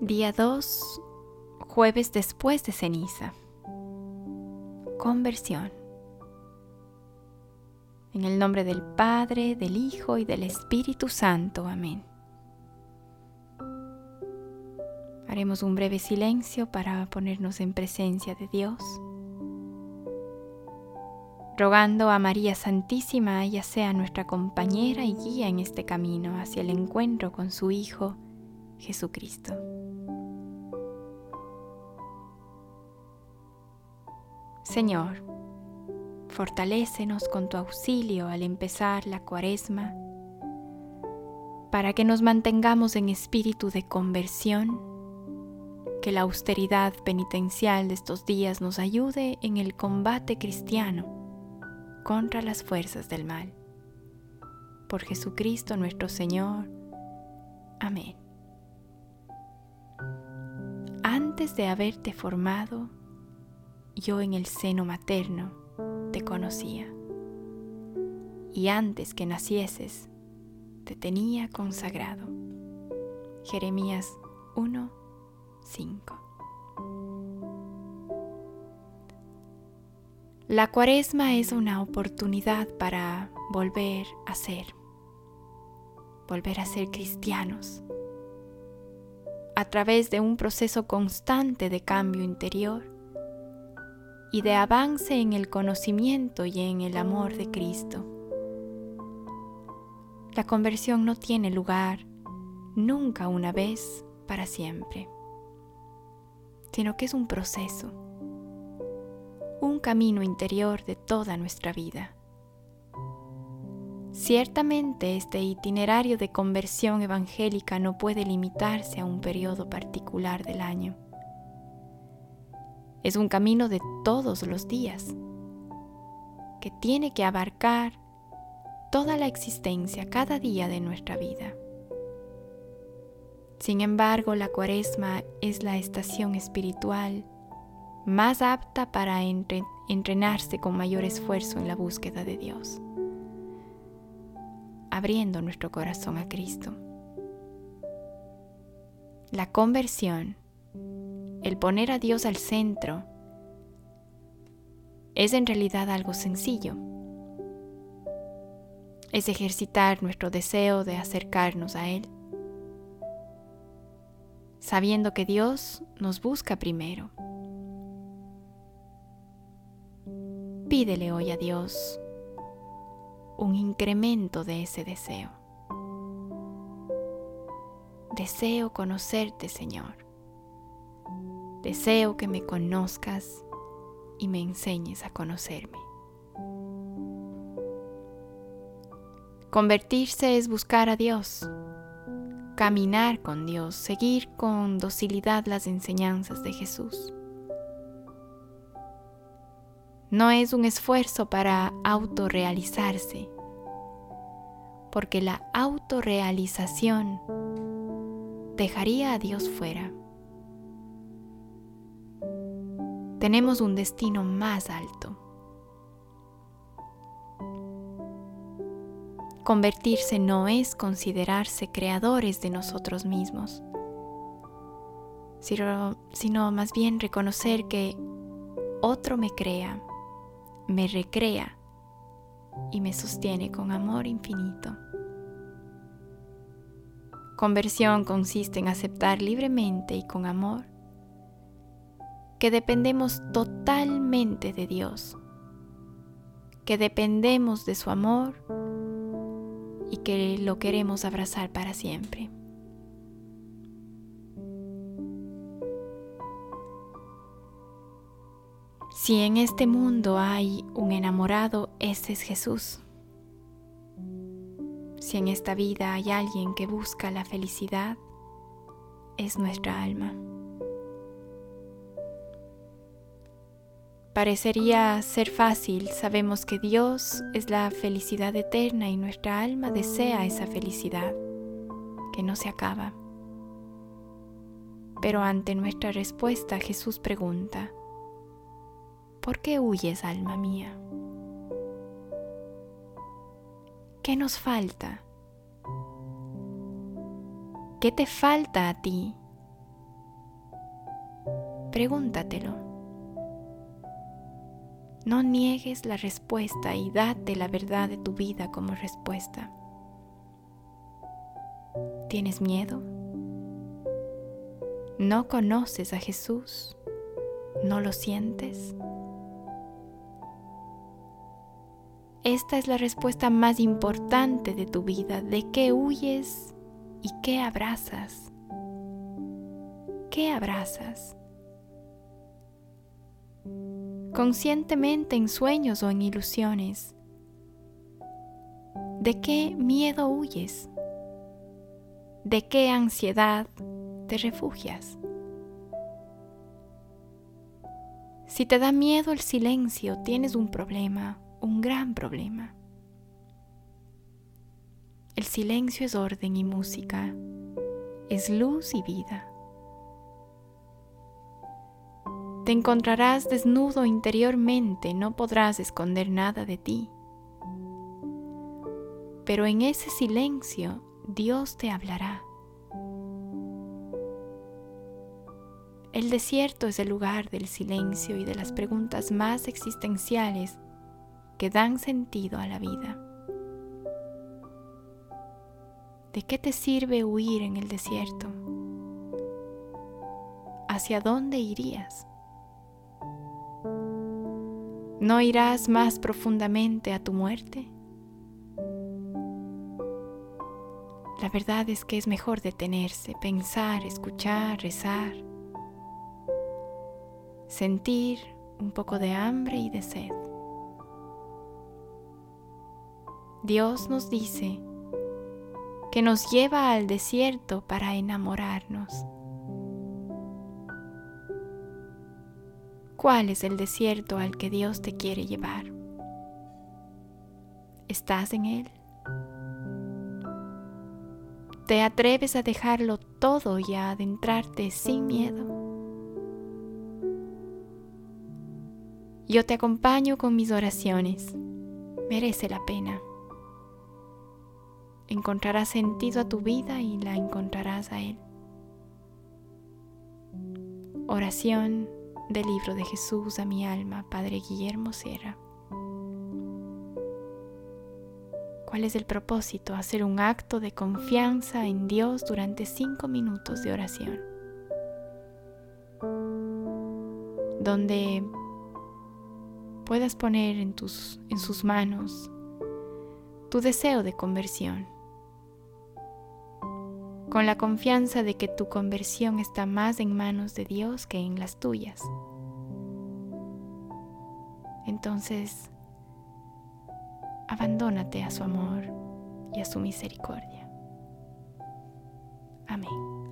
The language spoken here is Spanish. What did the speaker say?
Día 2, jueves después de ceniza. Conversión. En el nombre del Padre, del Hijo y del Espíritu Santo. Amén. Haremos un breve silencio para ponernos en presencia de Dios, rogando a María Santísima ella sea nuestra compañera y guía en este camino hacia el encuentro con su Hijo Jesucristo. Señor, fortalécenos con tu auxilio al empezar la cuaresma, para que nos mantengamos en espíritu de conversión, que la austeridad penitencial de estos días nos ayude en el combate cristiano contra las fuerzas del mal. Por Jesucristo nuestro Señor. Amén. Antes de haberte formado, yo en el seno materno te conocía. Y antes que nacieses, te tenía consagrado. Jeremías 1, 5. La cuaresma es una oportunidad para volver a ser, volver a ser cristianos, a través de un proceso constante de cambio interior y de avance en el conocimiento y en el amor de Cristo. La conversión no tiene lugar nunca una vez para siempre, sino que es un proceso, un camino interior de toda nuestra vida. Ciertamente este itinerario de conversión evangélica no puede limitarse a un periodo particular del año es un camino de todos los días que tiene que abarcar toda la existencia, cada día de nuestra vida. Sin embargo, la cuaresma es la estación espiritual más apta para entrenarse con mayor esfuerzo en la búsqueda de Dios, abriendo nuestro corazón a Cristo. La conversión el poner a Dios al centro es en realidad algo sencillo. Es ejercitar nuestro deseo de acercarnos a Él, sabiendo que Dios nos busca primero. Pídele hoy a Dios un incremento de ese deseo. Deseo conocerte, Señor. Deseo que me conozcas y me enseñes a conocerme. Convertirse es buscar a Dios, caminar con Dios, seguir con docilidad las enseñanzas de Jesús. No es un esfuerzo para autorrealizarse, porque la autorrealización dejaría a Dios fuera. tenemos un destino más alto. Convertirse no es considerarse creadores de nosotros mismos, sino, más bien reconocer que otro me crea, me recrea y me sostiene con amor infinito. Conversión consiste en aceptar libremente y con amor que dependemos totalmente de Dios, que dependemos de su amor y que lo queremos abrazar para siempre. Si en este mundo hay un enamorado, ese es Jesús. Si en esta vida hay alguien que busca la felicidad, es nuestra alma. Parecería ser fácil, sabemos que Dios es la felicidad eterna y nuestra alma desea esa felicidad que no se acaba. Pero ante nuestra respuesta Jesús pregunta, ¿por qué huyes, alma mía? ¿Qué nos falta? ¿Qué te falta a ti pregúntatelo. No niegues la respuesta y date la verdad de tu vida como respuesta. ¿Tienes miedo? ¿No conoces a Jesús? ¿No lo sientes? Esta es la respuesta más importante de tu vida. ¿De qué huyes y qué abrazas? ¿Qué abrazas? Conscientemente en sueños o en ilusiones. ¿De qué miedo huyes? ¿De qué ansiedad te refugias? Si te da miedo el silencio, tienes un problema un gran problema. El silencio es orden y música, es luz y vida. Te encontrarás desnudo interiormente, no podrás esconder nada de ti. Pero en ese silencio Dios te hablará. El desierto es el lugar del silencio y de las preguntas más existenciales que dan sentido a la vida. ¿De qué te sirve huir en el desierto? ¿Hacia dónde irías? ¿No irás más profundamente a tu muerte? La verdad es que es mejor detenerse, pensar, escuchar, rezar, sentir un poco de hambre y de sed. Dios nos dice que nos lleva al desierto para enamorarnos. ¿Cuál es el desierto al que Dios te quiere llevar? ¿Estás en él? ¿Te atreves a dejarlo todo y a adentrarte sin miedo? Yo te acompaño con mis oraciones. Merece la pena encontrarás sentido a tu vida y la encontrarás a Él. Oración del libro de Jesús a mi alma, Padre Guillermo Sierra. ¿Cuál es el propósito? Hacer un acto de confianza en Dios durante cinco minutos de oración, donde puedas poner en, tus, en sus manos tu deseo de conversión con la confianza de que tu conversión está más en manos de Dios que en las tuyas. Entonces, abandónate a su amor y a su misericordia. Amén.